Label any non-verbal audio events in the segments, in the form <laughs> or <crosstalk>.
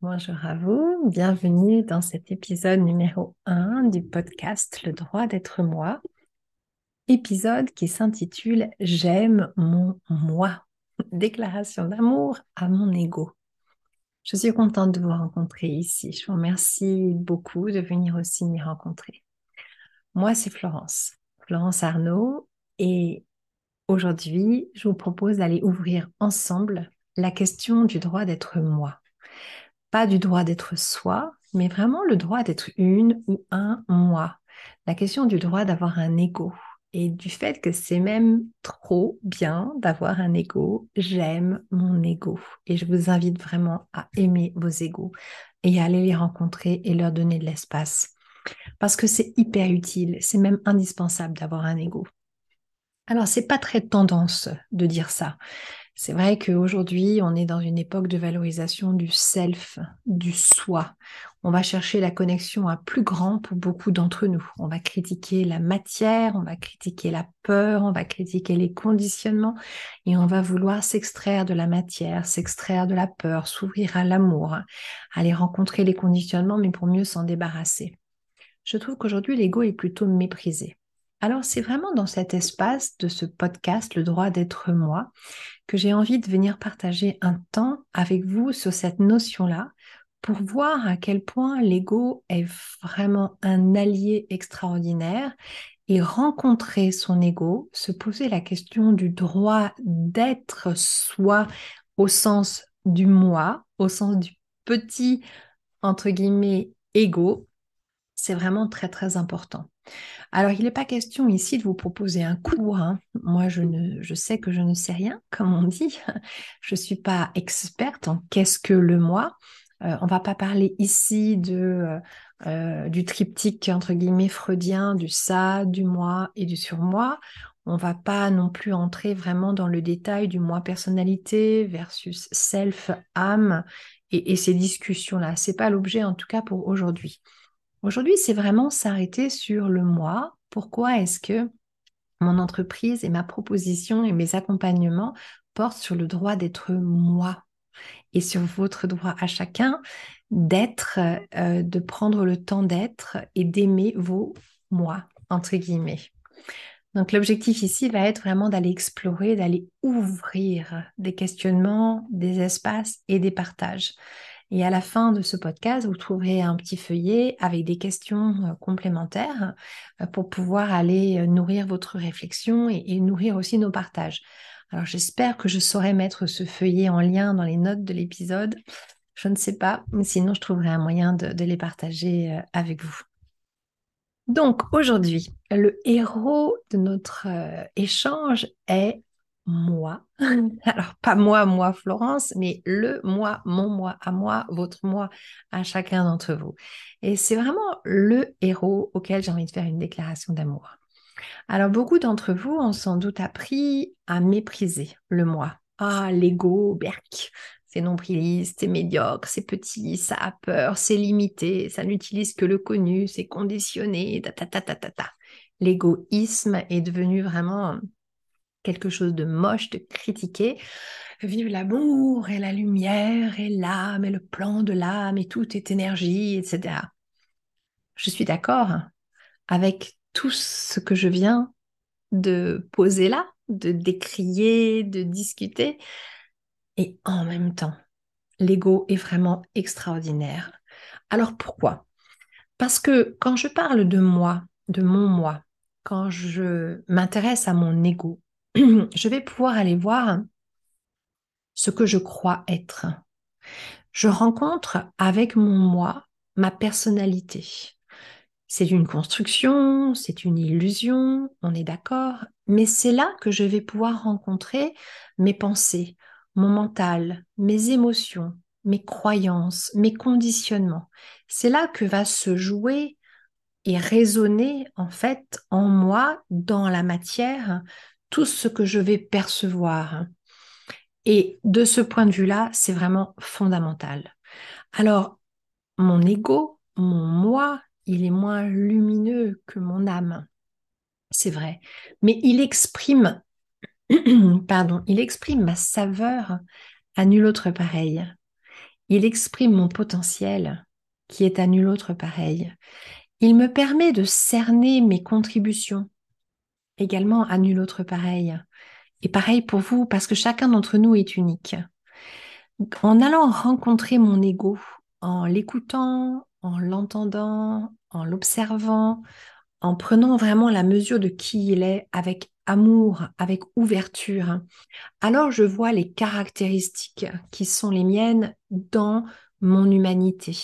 bonjour. À vous, bienvenue dans cet épisode numéro 1 du podcast Le droit d'être moi, épisode qui s'intitule J'aime mon moi, déclaration d'amour à mon ego. Je suis contente de vous rencontrer ici, je vous remercie beaucoup de venir aussi m'y rencontrer. Moi, c'est Florence, Florence Arnaud, et aujourd'hui, je vous propose d'aller ouvrir ensemble la question du droit d'être moi. Pas du droit d'être soi, mais vraiment le droit d'être une ou un moi. La question du droit d'avoir un ego et du fait que c'est même trop bien d'avoir un ego. J'aime mon ego et je vous invite vraiment à aimer vos égos et à aller les rencontrer et leur donner de l'espace. Parce que c'est hyper utile, c'est même indispensable d'avoir un ego. Alors, c'est pas très tendance de dire ça. C'est vrai qu'aujourd'hui, on est dans une époque de valorisation du self, du soi. On va chercher la connexion à plus grand pour beaucoup d'entre nous. On va critiquer la matière, on va critiquer la peur, on va critiquer les conditionnements et on va vouloir s'extraire de la matière, s'extraire de la peur, s'ouvrir à l'amour, aller rencontrer les conditionnements, mais pour mieux s'en débarrasser. Je trouve qu'aujourd'hui, l'ego est plutôt méprisé. Alors c'est vraiment dans cet espace de ce podcast, le droit d'être moi, que j'ai envie de venir partager un temps avec vous sur cette notion-là pour voir à quel point l'ego est vraiment un allié extraordinaire et rencontrer son ego, se poser la question du droit d'être soi au sens du moi, au sens du petit, entre guillemets, ego, c'est vraiment très très important. Alors, il n'est pas question ici de vous proposer un cours. Hein. Moi, je, ne, sais que je ne sais rien, <laughs> comme on dit. Je ne suis pas experte en qu'est-ce que le moi. Euh, on va pas parler ici euh, euh, du triptyque, entre guillemets, freudien, du ça, du moi et du surmoi. On va pas non plus entrer vraiment dans le détail du moi personnalité versus self, âme et, et ces discussions-là. Ce n'est pas l'objet, en tout cas, pour aujourd'hui. Aujourd'hui, c'est vraiment s'arrêter sur le moi. Pourquoi est-ce que mon entreprise et ma proposition et mes accompagnements portent sur le droit d'être moi et sur votre droit à chacun d'être, euh, de prendre le temps d'être et d'aimer vos moi, entre guillemets. Donc l'objectif ici va être vraiment d'aller explorer, d'aller ouvrir des questionnements, des espaces et des partages. Et à la fin de ce podcast, vous trouverez un petit feuillet avec des questions euh, complémentaires euh, pour pouvoir aller euh, nourrir votre réflexion et, nourrir aussi nos partages. Alors j'espère que je saurai mettre ce feuillet en lien dans les notes de l'épisode. Je ne sais pas, sinon je trouverai un moyen de les partager avec vous. Donc aujourd'hui, le héros de notre échange est moi. <laughs> Alors, pas moi, moi, Florence, mais le moi, mon moi à moi, votre moi à chacun d'entre vous. Et c'est vraiment le héros auquel j'ai envie de faire une déclaration d'amour. Alors, beaucoup d'entre vous ont sans doute appris à mépriser le moi. Ah, l'ego, berk, c'est nombriliste, c'est médiocre, c'est petit, ça a peur, c'est limité, ça n'utilise que le connu, c'est conditionné, ta ta ta ta ta ta. L'égoïsme est devenu vraiment quelque chose de moche, de critiquer. Vive l'amour et la lumière et l'âme et le plan de l'âme et tout est énergie, etc. Je suis d'accord avec tout ce que je viens de poser là, de décrier, de discuter. Et en même temps, l'ego est vraiment extraordinaire. Alors pourquoi? Parce que quand je parle de moi, de mon moi, quand je m'intéresse à mon ego, <clears throat> je vais pouvoir aller voir ce que je crois être. Je rencontre avec mon moi ma personnalité. C'est une construction, c'est une illusion, on est d'accord, mais c'est là que je vais pouvoir rencontrer mes pensées, mon mental, mes émotions, mes croyances, mes conditionnements. C'est là que va se jouer et résonner en fait en moi, dans la matière, tout ce que je vais percevoir. Et de ce point de vue-là, c'est vraiment fondamental. Alors, mon ego, mon moi, il est moins lumineux que mon âme. C'est vrai. Mais il exprime, <clears throat> pardon, il exprime ma saveur à nul autre pareil. il exprime mon potentiel qui est à nul autre pareil. Il me permet de cerner mes contributions, également à nul autre pareil. Et pareil pour vous, parce que chacun d'entre nous est unique. En allant rencontrer mon ego, en l'écoutant, en l'entendant, en l'observant, en prenant vraiment la mesure de qui il est avec amour, avec ouverture, alors je vois les caractéristiques qui sont les miennes dans mon humanité,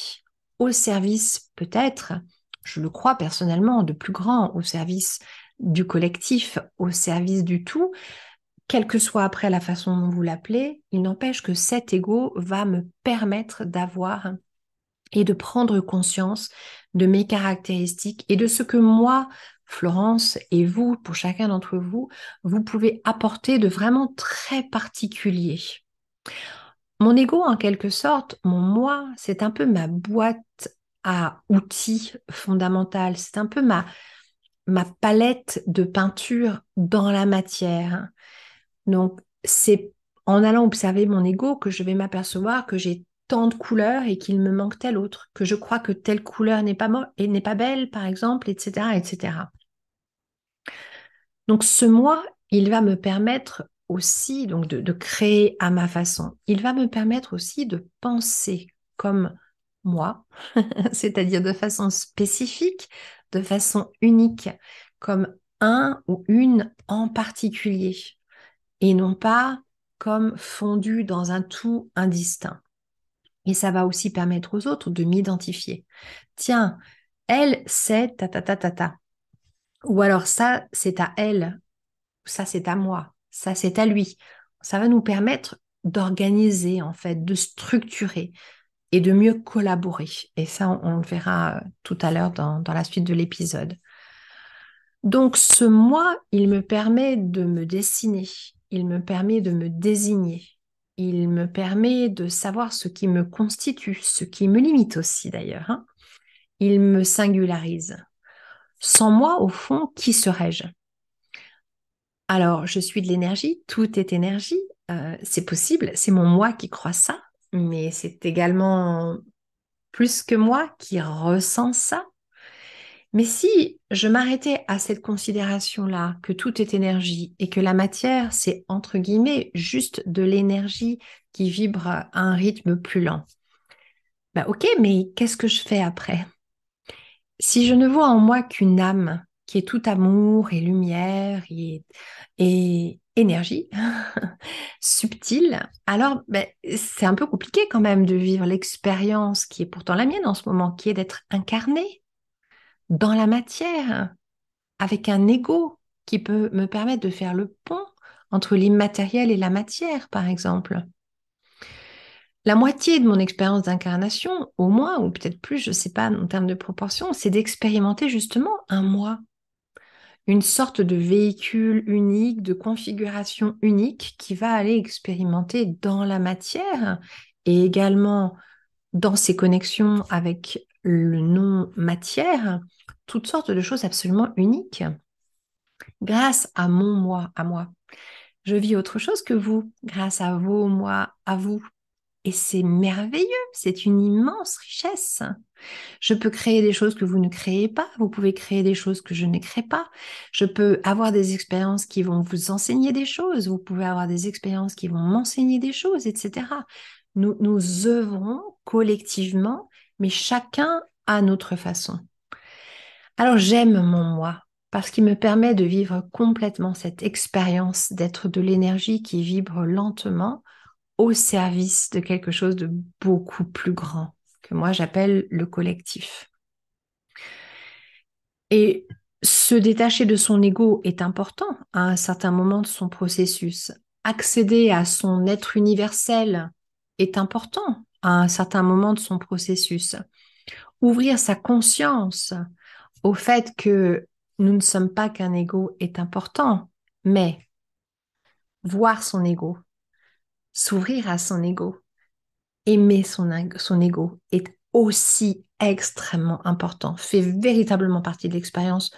au service peut-être, je le crois personnellement, de plus grand, au service du collectif, au service du tout, quelle que soit après la façon dont vous l'appelez, il n'empêche que cet ego va me permettre d'avoir et de prendre conscience de mes caractéristiques et de ce que moi, Florence, et vous, pour chacun d'entre vous, vous pouvez apporter de vraiment très particulier. Mon ego, en quelque sorte, mon moi, c'est un peu ma boîte à outils fondamentale, c'est un peu ma, ma palette de peinture dans la matière. Donc, c'est en allant observer mon ego que je vais m'apercevoir que j'ai tant de couleurs et qu'il me manque telle autre, que je crois que telle couleur n'est pas, et n'est pas belle, par exemple, etc., etc. Donc, ce moi, il va me permettre aussi donc de, de créer à ma façon. Il va me permettre aussi de penser comme moi, <laughs> c'est-à-dire de façon spécifique, de façon unique, comme un ou une en particulier et non pas comme fondu dans un tout indistinct. Et ça va aussi permettre aux autres de m'identifier. Tiens, elle, c'est ta ta ta ta ta. Ou alors ça, c'est à elle. Ça, c'est à moi. Ça, c'est à lui. Ça va nous permettre d'organiser, en fait, de structurer et de mieux collaborer. Et ça, on, le verra tout à l'heure dans, dans la suite de l'épisode. Donc ce moi, il me permet de me dessiner, il me permet de me désigner, il me permet de savoir ce qui me constitue, ce qui me limite aussi d'ailleurs. Hein. Il me singularise. Sans moi, au fond, qui serais-je? Alors, je suis de l'énergie, tout est énergie, euh, c'est possible, c'est mon moi qui croit ça, mais c'est également plus que moi qui ressent ça. Mais si je m'arrêtais à cette considération-là, que tout est énergie et que la matière, c'est entre guillemets juste de l'énergie qui vibre à un rythme plus lent, bah ok, mais qu'est-ce que je fais après? Si je ne vois en moi qu'une âme qui est tout amour et lumière et, énergie <laughs> subtile, alors ben, c'est un peu compliqué quand même de vivre l'expérience qui est pourtant la mienne en ce moment, qui est d'être incarnée dans la matière, avec un ego qui peut me permettre de faire le pont entre l'immatériel et la matière, par exemple. La moitié de mon expérience d'incarnation, au moins, ou peut-être plus, je ne sais pas en termes de proportion, c'est d'expérimenter justement un moi, une sorte de véhicule unique, de configuration unique qui va aller expérimenter dans la matière et également dans ses connexions avec le non-matière, toutes sortes de choses absolument uniques grâce à mon moi, à moi. Je vis autre chose que vous, grâce à vos moi, à vous. Et c'est merveilleux, c'est une immense richesse. Je peux créer des choses que vous ne créez pas, vous pouvez créer des choses que je ne crée pas. Je peux avoir des expériences qui vont vous enseigner des choses, vous pouvez avoir des expériences qui vont m'enseigner des choses, etc. Nous, nous œuvrons collectivement, mais chacun à notre façon. Alors j'aime mon moi parce qu'il me permet de vivre complètement cette expérience d'être de l'énergie qui vibre lentement au service de quelque chose de beaucoup plus grand que moi j'appelle le collectif. Et se détacher de son ego est important à un certain moment de son processus. Accéder à son être universel est important à un certain moment de son processus. Ouvrir sa conscience au fait que nous ne sommes pas qu'un ego est important, mais voir son ego, s'ouvrir à son ego, aimer son, ego est aussi extrêmement important, fait véritablement partie de l'expérience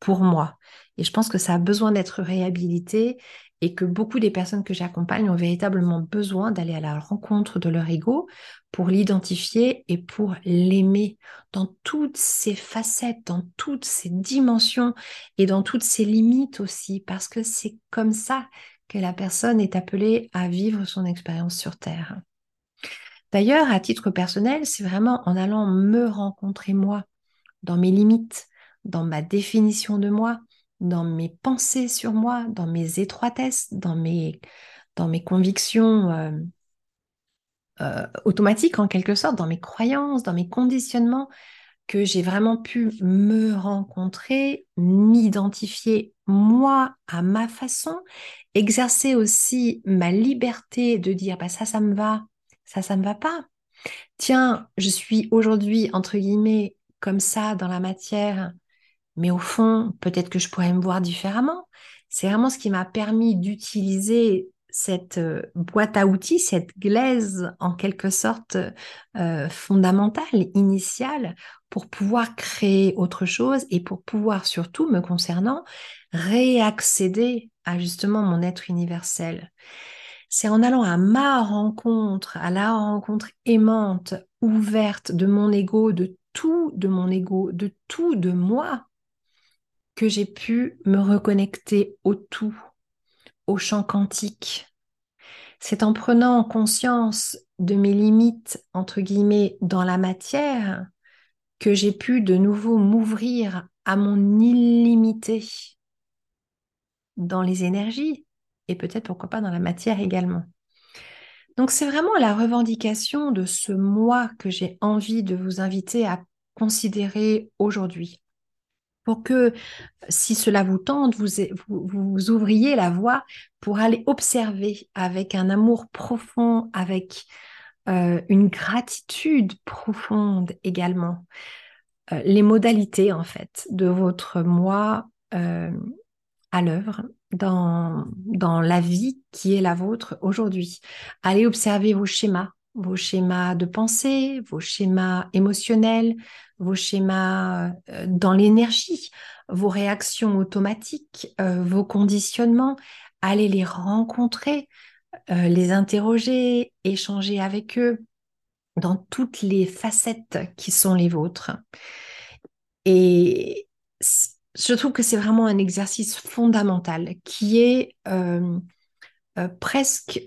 pour moi. Et je pense que ça a besoin d'être réhabilité et que beaucoup des personnes que j'accompagne ont véritablement besoin d'aller à la rencontre de leur ego pour l'identifier et pour l'aimer dans toutes ses facettes, dans toutes ses dimensions et dans toutes ses limites aussi, parce que c'est comme ça que la personne est appelée à vivre son expérience sur Terre. D'ailleurs, à titre personnel, c'est vraiment en allant me rencontrer moi, dans mes limites, dans ma définition de moi, dans mes pensées sur moi, dans mes étroitesses, dans mes, convictions euh, euh, automatiques en quelque sorte, dans mes croyances, dans mes conditionnements, que j'ai vraiment pu me rencontrer, m'identifier moi à ma façon, exercer aussi ma liberté de dire bah ça ça me va, ça ça me va pas. Tiens, je suis aujourd'hui entre guillemets comme ça dans la matière, mais au fond, peut-être que je pourrais me voir différemment. C'est vraiment ce qui m'a permis d'utiliser cette euh, boîte à outils, cette glaise en quelque sorte euh, fondamentale, initiale, pour pouvoir créer autre chose et pour pouvoir surtout, me concernant, réaccéder à justement mon être universel. C'est en allant à ma rencontre, à la rencontre aimante, ouverte de mon ego, de tout de mon ego, de tout de moi, que j'ai pu me reconnecter au tout, au champ quantique. C'est en prenant conscience de mes limites, entre guillemets, dans la matière, que j'ai pu de nouveau m'ouvrir à mon illimité dans les énergies et peut-être pourquoi pas dans la matière également. Donc c'est vraiment la revendication de ce moi que j'ai envie de vous inviter à considérer aujourd'hui pour que, si cela vous tente, vous, ouvriez la voie pour aller observer avec un amour profond, avec euh, une gratitude profonde également, euh, les modalités en fait de votre moi euh, à l'œuvre dans, la vie qui est la vôtre aujourd'hui. Allez observer vos schémas, vos schémas de pensée, vos schémas émotionnels, vos schémas euh, dans l'énergie, vos réactions automatiques, euh, vos conditionnements, allez les rencontrer, euh, les interroger, échanger avec eux dans toutes les facettes qui sont les vôtres. Et je trouve que c'est vraiment un exercice fondamental qui est presque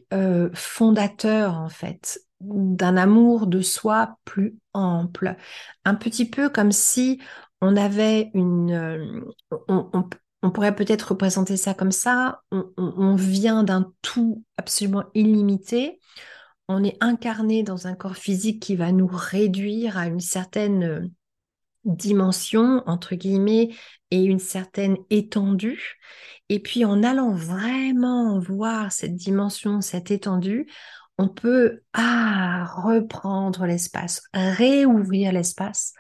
fondateur en fait d'un amour de soi plus ample. Un petit peu comme si on avait une... Euh, on, pourrait peut-être représenter ça comme ça. On, vient d'un tout absolument illimité. On est incarné dans un corps physique qui va nous réduire à une certaine euh, dimension, entre guillemets, et une certaine étendue. Et puis en allant vraiment voir cette dimension, cette étendue, on peut ah, reprendre l'espace, réouvrir l'espace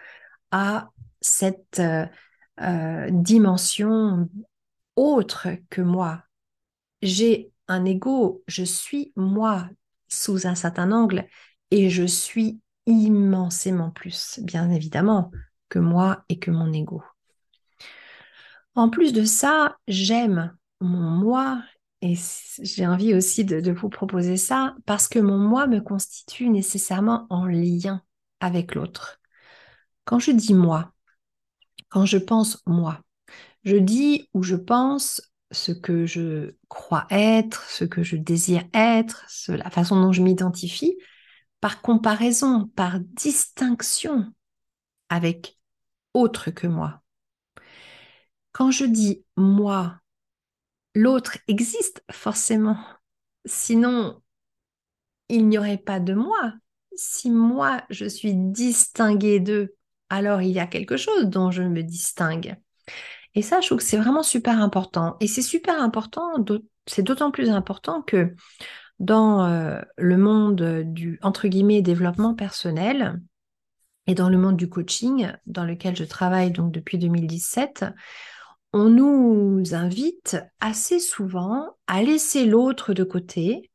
à cette euh, euh, dimension autre que moi. J'ai un ego, je suis moi sous un certain angle et je suis immensément plus, bien évidemment, moi et que mon ego. En plus de ça, j'aime mon moi et j'ai envie aussi de, vous proposer ça parce que mon moi me constitue nécessairement en lien avec l'autre. Quand je dis moi, quand je pense moi, je dis ou je pense ce que je crois être, ce que je désire être, la façon dont je m'identifie, par comparaison, par distinction avec autre que moi. Quand je dis moi, l'autre existe forcément. Sinon, il n'y aurait pas de moi. Si moi, je suis distinguée d'eux, alors il y a quelque chose dont je me distingue. Et ça, je trouve que c'est vraiment super important. Et c'est super important, c'est d'autant plus important que dans euh, le monde du, entre guillemets, développement personnel et dans le monde du coaching, dans lequel je travaille donc depuis 2017, on nous invite assez souvent à laisser l'autre de côté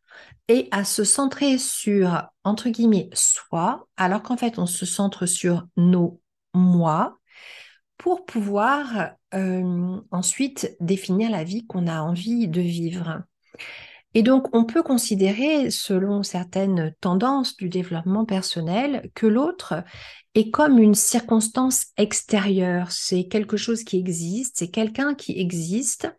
et à se centrer sur, entre guillemets, soi, alors qu'en fait, on se centre sur nos moi pour pouvoir euh, ensuite définir la vie qu'on a envie de vivre. Et donc, on peut considérer, selon certaines tendances du développement personnel, que l'autre est comme une circonstance extérieure. C'est quelque chose qui existe, c'est quelqu'un qui existe,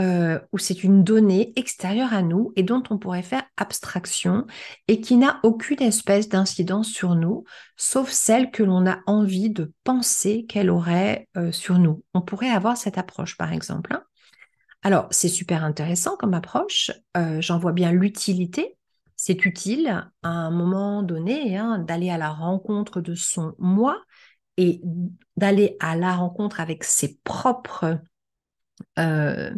euh, ou c'est une donnée extérieure à nous et dont on pourrait faire abstraction et qui n'a aucune espèce d'incidence sur nous, sauf celle que l'on a envie de penser qu'elle aurait euh, sur nous. On pourrait avoir cette approche, par exemple. Hein. Alors, c'est super intéressant comme approche. Euh, j'en vois bien l'utilité. C'est utile à un moment donné hein, d'aller à la rencontre de son moi et d'aller à la rencontre avec ses propres, euh,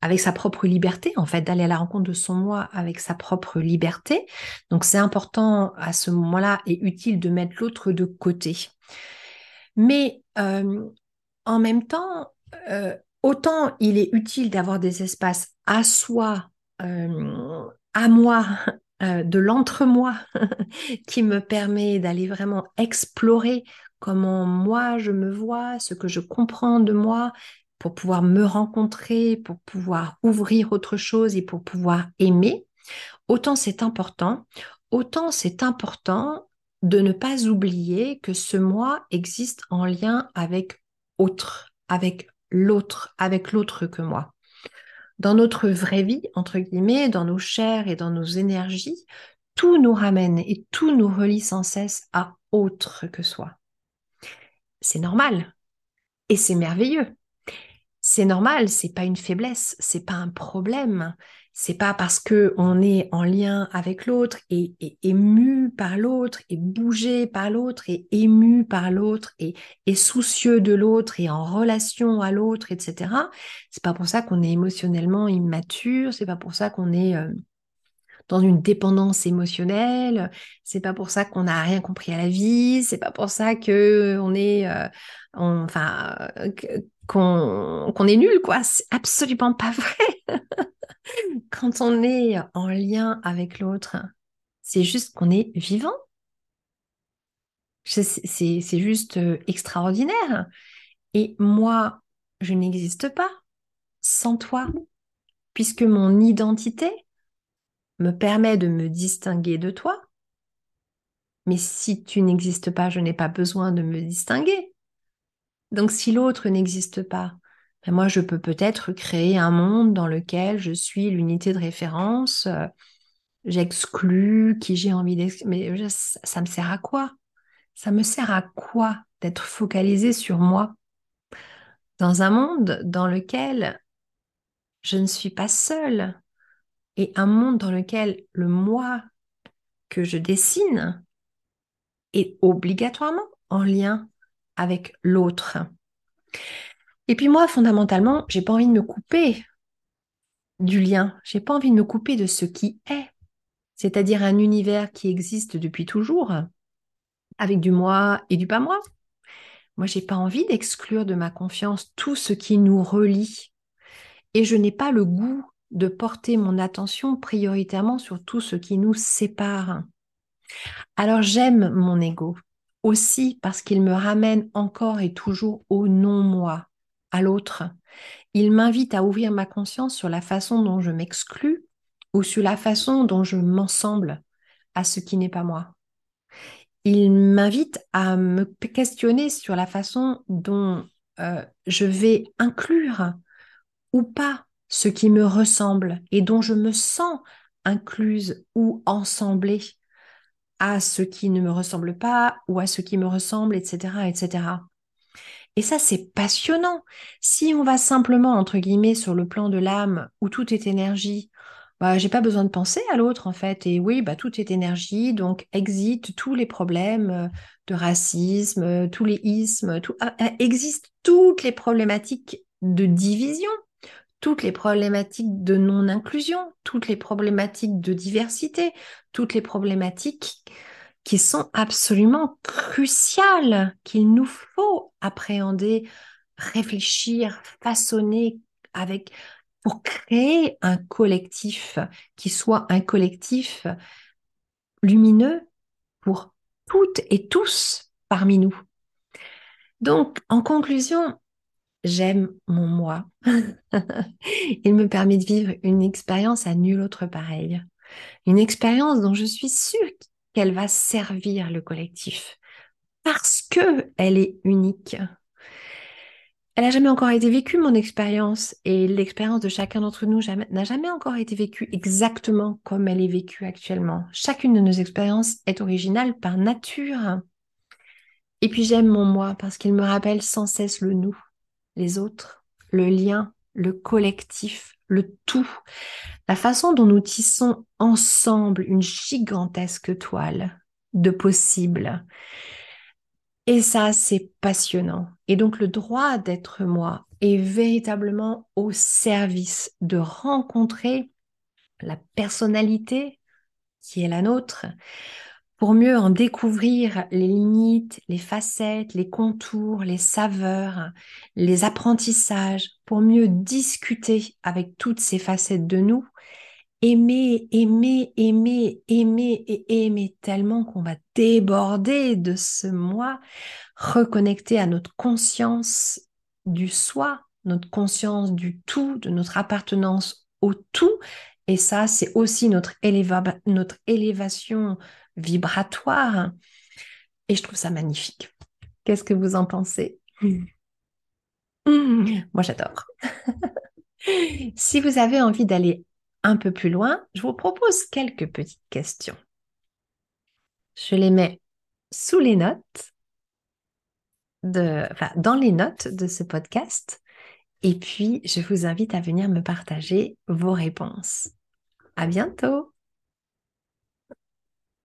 avec sa propre liberté, en fait, d'aller à la rencontre de son moi avec sa propre liberté. Donc, c'est important à ce moment-là et utile de mettre l'autre de côté. Mais euh, en même temps, autant il est utile d'avoir des espaces à soi, euh, à moi, <laughs> euh, de l'entre-moi, <laughs> qui me permet d'aller vraiment explorer comment moi je me vois, ce que je comprends de moi, pour pouvoir me rencontrer, pour pouvoir ouvrir autre chose et pour pouvoir aimer. Autant c'est important, autant c'est important de ne pas oublier que ce moi existe en lien avec autre, avec l'autre, avec l'autre que moi. Dans notre vraie vie, entre guillemets, dans nos chairs et dans nos énergies, tout nous ramène et tout nous relie sans cesse à autre que soi. C'est normal et c'est merveilleux. C'est normal, c'est pas une faiblesse, c'est pas un problème, c'est pas parce que on est en lien avec l'autre et, ému par l'autre et bougé par l'autre et ému par l'autre et, soucieux de l'autre et en relation à l'autre, etc. C'est pas pour ça qu'on est émotionnellement immature, c'est pas pour ça qu'on est euh, dans une dépendance émotionnelle, c'est pas pour ça qu'on n'a rien compris à la vie, c'est pas pour ça que on est, euh, enfin, qu'on est nul, quoi. C'est absolument pas <laughs> vrai. Quand on est en lien avec l'autre, c'est juste qu'on est vivant. C'est juste euh, extraordinaire. Et moi, je n'existe pas sans toi, puisque mon identité me permet de me distinguer de toi. Mais si tu n'existes pas, je n'ai pas besoin de me distinguer. Donc si l'autre n'existe pas, ben, moi je peux peut-être créer un monde dans lequel je suis l'unité de référence, euh, j'exclus qui j'ai envie d'exclure. Mais ça, me sert à quoi? Ça me sert à quoi d'être focalisé sur moi dans un monde dans lequel je ne suis pas seule et un monde dans lequel le moi que je dessine est obligatoirement en lien avec l'autre. Et puis moi, fondamentalement, j'ai pas envie de me couper du lien. J'ai pas envie de me couper de ce qui est, c'est-à-dire un univers qui existe depuis toujours, avec du moi et du pas moi. Moi, j'ai pas envie d'exclure de ma confiance tout ce qui nous relie. Et je n'ai pas le goût de porter mon attention prioritairement sur tout ce qui nous sépare. Alors j'aime mon ego, aussi parce qu'il me ramène encore et toujours au non-moi, à l'autre. Il m'invite à ouvrir ma conscience sur la façon dont je m'exclus ou sur la façon dont je m'ensemble à ce qui n'est pas moi. Il m'invite à me questionner sur la façon dont euh, je vais inclure ou pas ce qui me ressemble et dont je me sens incluse ou ensemblée à ce qui ne me ressemble pas ou à ce qui me ressemble, etc., etc. Et ça, c'est passionnant. Si on va simplement, entre guillemets, sur le plan de l'âme, où tout est énergie, bah, j'ai pas besoin de penser à l'autre, en fait. Et oui, bah, tout est énergie, donc exit tous les problèmes euh, de racisme, euh, tous les ismes, tout, ah, ah, toutes les problématiques de division toutes les problématiques de non-inclusion, toutes les problématiques de diversité, toutes les problématiques qui sont absolument cruciales, qu'il nous faut appréhender, réfléchir, façonner avec pour créer un collectif qui soit un collectif lumineux pour toutes et tous parmi nous. Donc, en conclusion, j'aime mon moi. <laughs> Il me permet de vivre une expérience à nul autre pareil. Une expérience dont je suis sûre qu'elle va servir le collectif parce que elle est unique. Elle n'a jamais encore été vécue, mon expérience, et l'expérience de chacun d'entre nous n'a jamais encore été vécue exactement comme elle est vécue actuellement. Chacune de nos expériences est originale par nature. Et puis j'aime mon moi parce qu'il me rappelle sans cesse le nous, les autres, le lien, le collectif, le tout, la façon dont nous tissons ensemble une gigantesque toile de possibles. Et ça, c'est passionnant. Et donc le droit d'être moi est véritablement au service de rencontrer la personnalité qui est la nôtre, pour mieux en découvrir les limites, les facettes, les contours, les saveurs, les apprentissages, pour mieux discuter avec toutes ces facettes de nous, aimer, aimer, aimer, aimer et aimer tellement qu'on va déborder de ce moi, reconnecter à notre conscience du soi, notre conscience du tout, de notre appartenance au tout. Et ça, c'est aussi notre, notre élévation vibratoire. Et je trouve ça magnifique. Qu'est-ce que vous en pensez? Mmh. Mmh. Moi, j'adore. <laughs> si vous avez envie d'aller un peu plus loin, je vous propose quelques petites questions. Je les mets sous les notes, de, enfin, dans les notes de ce podcast. Et puis, je vous invite à venir me partager vos réponses. À bientôt!